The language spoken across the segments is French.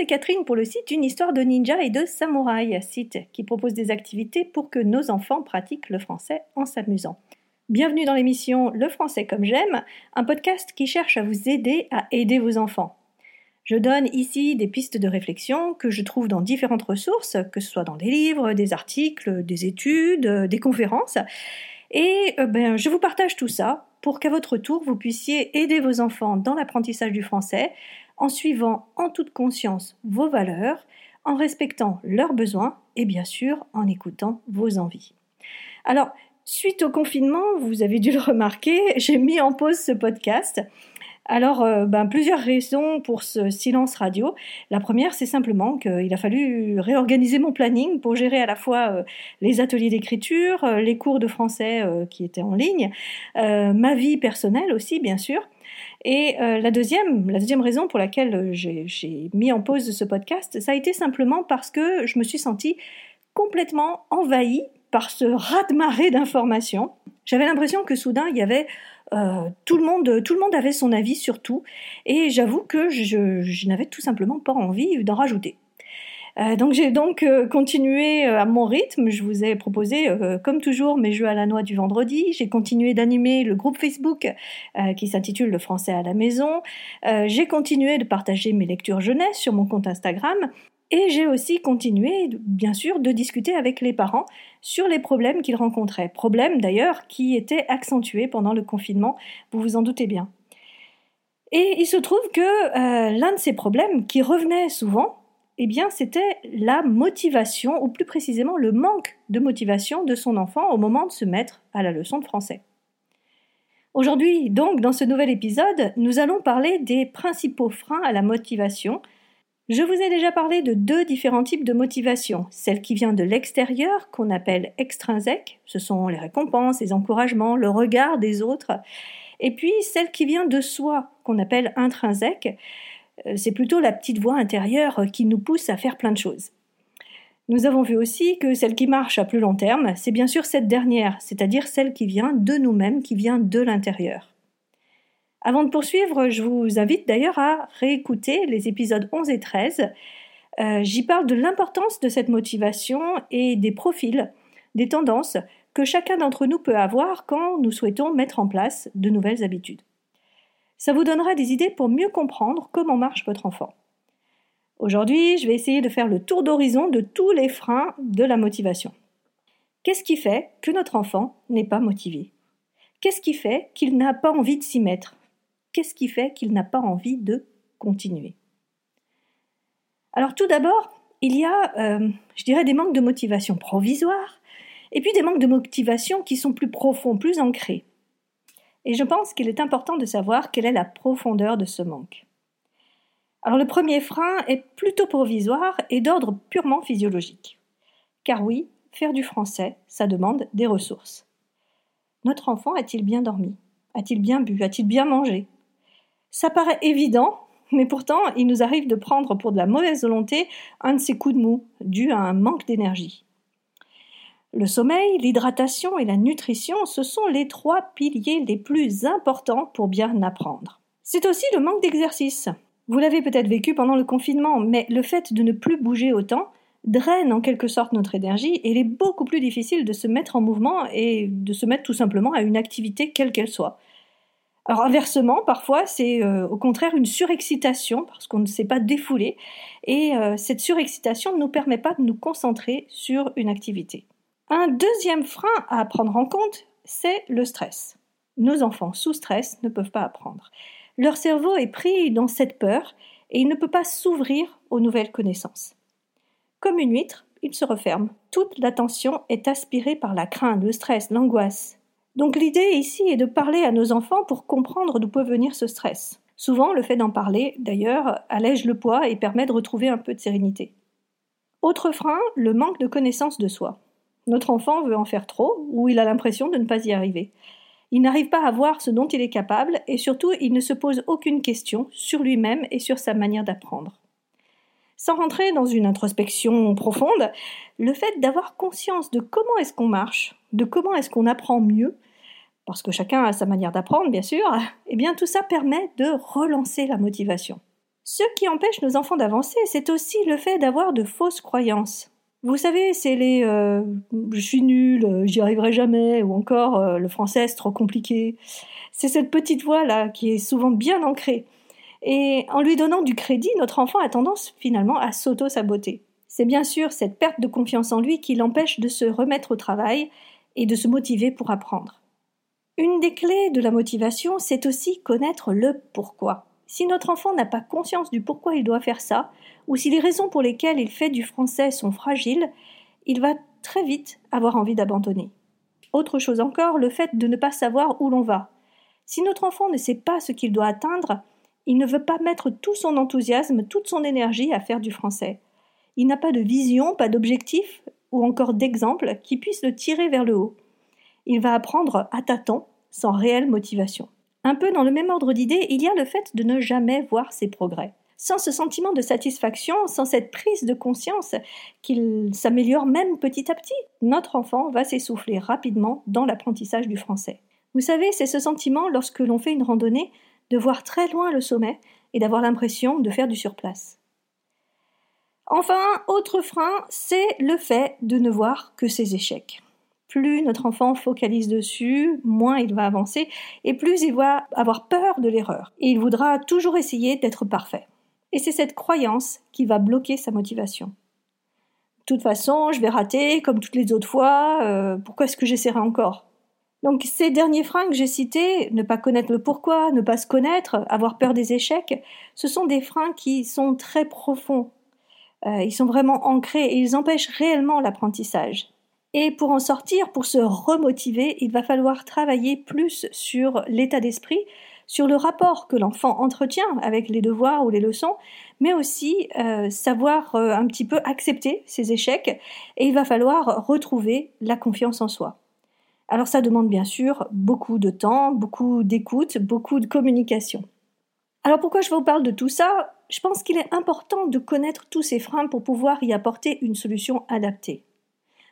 c'est Catherine pour le site Une histoire de ninja et de samouraï, site qui propose des activités pour que nos enfants pratiquent le français en s'amusant. Bienvenue dans l'émission Le français comme j'aime, un podcast qui cherche à vous aider à aider vos enfants. Je donne ici des pistes de réflexion que je trouve dans différentes ressources, que ce soit dans des livres, des articles, des études, des conférences. Et euh, ben, je vous partage tout ça pour qu'à votre tour, vous puissiez aider vos enfants dans l'apprentissage du français en suivant en toute conscience vos valeurs, en respectant leurs besoins et bien sûr en écoutant vos envies. Alors, suite au confinement, vous avez dû le remarquer, j'ai mis en pause ce podcast alors, euh, ben, plusieurs raisons pour ce silence radio. La première, c'est simplement qu'il a fallu réorganiser mon planning pour gérer à la fois euh, les ateliers d'écriture, euh, les cours de français qui étaient en ligne, ma vie personnelle aussi, bien sûr. Et la deuxième, la deuxième raison pour laquelle j'ai mis en pause ce podcast, ça a été simplement parce que je me suis sentie complètement envahie par ce raz-de-marée d'informations. J'avais l'impression que soudain il y avait euh, tout le monde, tout le monde avait son avis sur tout, et j'avoue que je, n'avais tout simplement pas envie d'en rajouter. Euh, donc j'ai donc euh, continué à mon rythme. Je vous ai proposé, comme toujours, mes jeux à la noix du vendredi. J'ai continué d'animer le groupe Facebook qui s'intitule Le français à la maison. j'ai continué de partager mes lectures jeunesse sur mon compte Instagram. Et j'ai aussi continué, bien sûr, de discuter avec les parents sur les problèmes qu'ils rencontraient. Problèmes d'ailleurs qui étaient accentués pendant le confinement, vous vous en doutez bien. Et il se trouve que euh, l'un de ces problèmes qui revenait souvent, eh bien, c'était la motivation, ou plus précisément le manque de motivation de son enfant au moment de se mettre à la leçon de français. Aujourd'hui, donc, dans ce nouvel épisode, nous allons parler des principaux freins à la motivation je vous ai déjà parlé de deux différents types de motivation. Celle qui vient de l'extérieur, qu'on appelle extrinsèque, ce sont les récompenses, les encouragements, le regard des autres. Et puis celle qui vient de soi, qu'on appelle intrinsèque, c'est plutôt la petite voix intérieure qui nous pousse à faire plein de choses. Nous avons vu aussi que celle qui marche à plus long terme, c'est bien sûr cette dernière, c'est-à-dire celle qui vient de nous-mêmes, qui vient de l'intérieur. Avant de poursuivre, je vous invite d'ailleurs à réécouter les épisodes 11 et 13. Euh, j'y parle de l'importance de cette motivation et des profils, des tendances que chacun d'entre nous peut avoir quand nous souhaitons mettre en place de nouvelles habitudes. Ça vous donnera des idées pour mieux comprendre comment marche votre enfant. Aujourd'hui, je vais essayer de faire le tour d'horizon de tous les freins de la motivation. Qu'est-ce qui fait que notre enfant n'est pas motivé? Qu'est-ce qui fait qu'il n'a pas envie de s'y mettre? Qu'est-ce qui fait qu'il n'a pas envie de continuer? Alors tout d'abord, il y a, euh, je dirais, des manques de motivation provisoire, et puis des manques de motivation qui sont plus profonds, plus ancrés. Et je pense qu'il est important de savoir quelle est la profondeur de ce manque. Alors le premier frein est plutôt provisoire et d'ordre purement physiologique. Car oui, faire du français, ça demande des ressources. Notre enfant a-t-il bien dormi? A-t-il bien bu? A-t-il bien mangé? Ça paraît évident, mais pourtant il nous arrive de prendre pour de la mauvaise volonté un de ces coups de mou, dû à un manque d'énergie. Le sommeil, l'hydratation et la nutrition, ce sont les trois piliers les plus importants pour bien apprendre. C'est aussi le manque d'exercice. Vous l'avez peut-être vécu pendant le confinement, mais le fait de ne plus bouger autant draine en quelque sorte notre énergie et il est beaucoup plus difficile de se mettre en mouvement et de se mettre tout simplement à une activité quelle qu'elle soit. Alors inversement, parfois, c'est euh, au contraire une surexcitation parce qu'on ne sait pas défouler et euh, cette surexcitation ne nous permet pas de nous concentrer sur une activité. Un deuxième frein à prendre en compte, c'est le stress. Nos enfants sous stress ne peuvent pas apprendre. Leur cerveau est pris dans cette peur et il ne peut pas s'ouvrir aux nouvelles connaissances. Comme une huître, il se referme. Toute l'attention est aspirée par la crainte, le stress, l'angoisse, donc l'idée ici est de parler à nos enfants pour comprendre d'où peut venir ce stress. Souvent, le fait d'en parler, d'ailleurs, allège le poids et permet de retrouver un peu de sérénité. Autre frein, le manque de connaissance de soi. Notre enfant veut en faire trop ou il a l'impression de ne pas y arriver. Il n'arrive pas à voir ce dont il est capable et surtout il ne se pose aucune question sur lui-même et sur sa manière d'apprendre. Sans rentrer dans une introspection profonde, le fait d'avoir conscience de comment est-ce qu'on marche, de comment est-ce qu'on apprend mieux, parce que chacun a sa manière d'apprendre, bien sûr, eh bien tout ça permet de relancer la motivation. Ce qui empêche nos enfants d'avancer, c'est aussi le fait d'avoir de fausses croyances. Vous savez, c'est les euh, je suis nul, euh, j'y arriverai jamais, ou encore euh, le français c'est trop compliqué. C'est cette petite voix là qui est souvent bien ancrée. Et en lui donnant du crédit, notre enfant a tendance finalement à s'auto-saboter. C'est bien sûr cette perte de confiance en lui qui l'empêche de se remettre au travail et de se motiver pour apprendre. Une des clés de la motivation, c'est aussi connaître le pourquoi. Si notre enfant n'a pas conscience du pourquoi il doit faire ça, ou si les raisons pour lesquelles il fait du français sont fragiles, il va très vite avoir envie d'abandonner. Autre chose encore, le fait de ne pas savoir où l'on va. Si notre enfant ne sait pas ce qu'il doit atteindre, il ne veut pas mettre tout son enthousiasme, toute son énergie à faire du français. Il n'a pas de vision, pas d'objectif ou encore d'exemple qui puisse le tirer vers le haut. Il va apprendre à tâtons, sans réelle motivation. Un peu dans le même ordre d'idées, il y a le fait de ne jamais voir ses progrès. Sans ce sentiment de satisfaction, sans cette prise de conscience qu'il s'améliore même petit à petit, notre enfant va s'essouffler rapidement dans l'apprentissage du français. Vous savez, c'est ce sentiment lorsque l'on fait une randonnée de voir très loin le sommet et d'avoir l'impression de faire du surplace. Enfin, autre frein, c'est le fait de ne voir que ses échecs. Plus notre enfant focalise dessus, moins il va avancer et plus il va avoir peur de l'erreur. Il voudra toujours essayer d'être parfait. Et c'est cette croyance qui va bloquer sa motivation. De toute façon, je vais rater comme toutes les autres fois, euh, pourquoi est-ce que j'essaierai encore? Donc ces derniers freins que j'ai cités, ne pas connaître le pourquoi, ne pas se connaître, avoir peur des échecs, ce sont des freins qui sont très profonds. Euh, ils sont vraiment ancrés et ils empêchent réellement l'apprentissage. Et pour en sortir, pour se remotiver, il va falloir travailler plus sur l'état d'esprit, sur le rapport que l'enfant entretient avec les devoirs ou les leçons, mais aussi euh, savoir euh, un petit peu accepter ses échecs et il va falloir retrouver la confiance en soi. Alors ça demande bien sûr beaucoup de temps, beaucoup d'écoute, beaucoup de communication. Alors pourquoi je vous parle de tout ça? Je pense qu'il est important de connaître tous ces freins pour pouvoir y apporter une solution adaptée.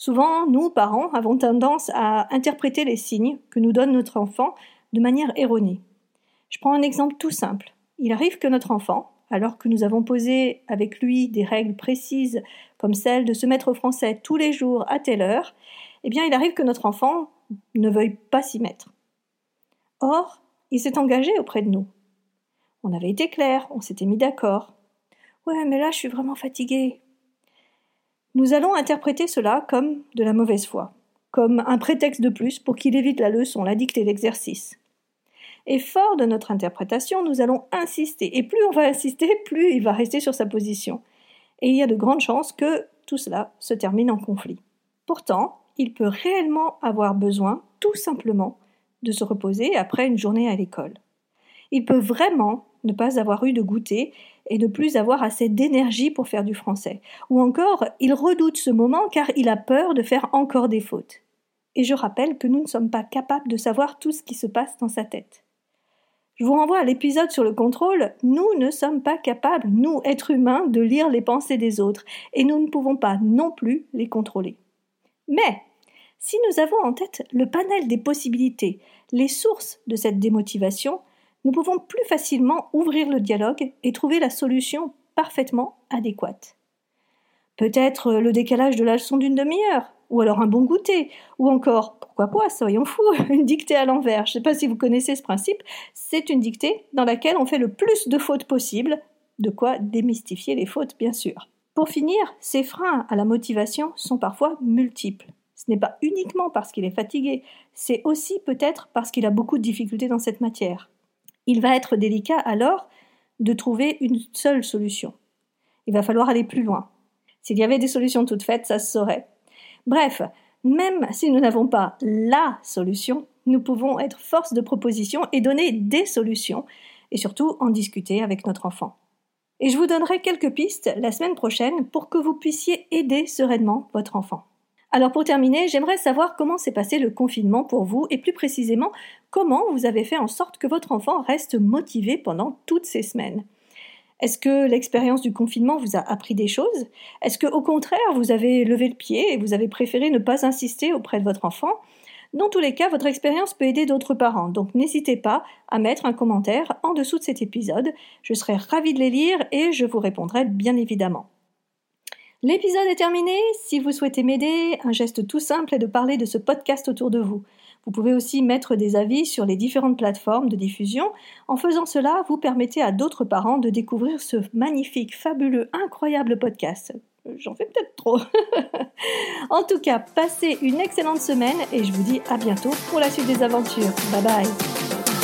Souvent, nous, parents, avons tendance à interpréter les signes que nous donne notre enfant de manière erronée. Je prends un exemple tout simple. Il arrive que notre enfant, alors que nous avons posé avec lui des règles précises comme celle de se mettre au français tous les jours à telle heure, eh bien il arrive que notre enfant ne veuille pas s'y mettre. Or, il s'est engagé auprès de nous. On avait été clair, on s'était mis d'accord. Ouais, mais là, je suis vraiment fatigué. Nous allons interpréter cela comme de la mauvaise foi, comme un prétexte de plus pour qu'il évite la leçon, la dictée, l'exercice. Et fort de notre interprétation, nous allons insister, et plus on va insister, plus il va rester sur sa position. Et il y a de grandes chances que tout cela se termine en conflit. Pourtant, il peut réellement avoir besoin, tout simplement, de se reposer après une journée à l'école. Il peut vraiment ne pas avoir eu de goûter et ne plus avoir assez d'énergie pour faire du français. Ou encore, il redoute ce moment car il a peur de faire encore des fautes. Et je rappelle que nous ne sommes pas capables de savoir tout ce qui se passe dans sa tête. Je vous renvoie à l'épisode sur le contrôle. Nous ne sommes pas capables, nous, êtres humains, de lire les pensées des autres, et nous ne pouvons pas non plus les contrôler. Mais si nous avons en tête le panel des possibilités, les sources de cette démotivation, nous pouvons plus facilement ouvrir le dialogue et trouver la solution parfaitement adéquate. Peut-être le décalage de la leçon d'une demi-heure, ou alors un bon goûter, ou encore, pourquoi pas, soyons fous, une dictée à l'envers. Je ne sais pas si vous connaissez ce principe, c'est une dictée dans laquelle on fait le plus de fautes possible, de quoi démystifier les fautes, bien sûr. Pour finir, ces freins à la motivation sont parfois multiples. Ce n'est pas uniquement parce qu'il est fatigué, c'est aussi peut-être parce qu'il a beaucoup de difficultés dans cette matière. Il va être délicat alors de trouver une seule solution. Il va falloir aller plus loin. S'il y avait des solutions toutes faites, ça se saurait. Bref, même si nous n'avons pas la solution, nous pouvons être force de proposition et donner des solutions, et surtout en discuter avec notre enfant. Et je vous donnerai quelques pistes la semaine prochaine pour que vous puissiez aider sereinement votre enfant. Alors pour terminer, j'aimerais savoir comment s'est passé le confinement pour vous et plus précisément comment vous avez fait en sorte que votre enfant reste motivé pendant toutes ces semaines? Est-ce que l'expérience du confinement vous a appris des choses? Est-ce que au contraire vous avez levé le pied et vous avez préféré ne pas insister auprès de votre enfant? Dans tous les cas, votre expérience peut aider d'autres parents, donc n'hésitez pas à mettre un commentaire en dessous de cet épisode. Je serai ravie de les lire et je vous répondrai bien évidemment. L'épisode est terminé. Si vous souhaitez m'aider, un geste tout simple est de parler de ce podcast autour de vous. Vous pouvez aussi mettre des avis sur les différentes plateformes de diffusion. En faisant cela, vous permettez à d'autres parents de découvrir ce magnifique, fabuleux, incroyable podcast. J'en fais peut-être trop. en tout cas, passez une excellente semaine et je vous dis à bientôt pour la suite des aventures. Bye bye.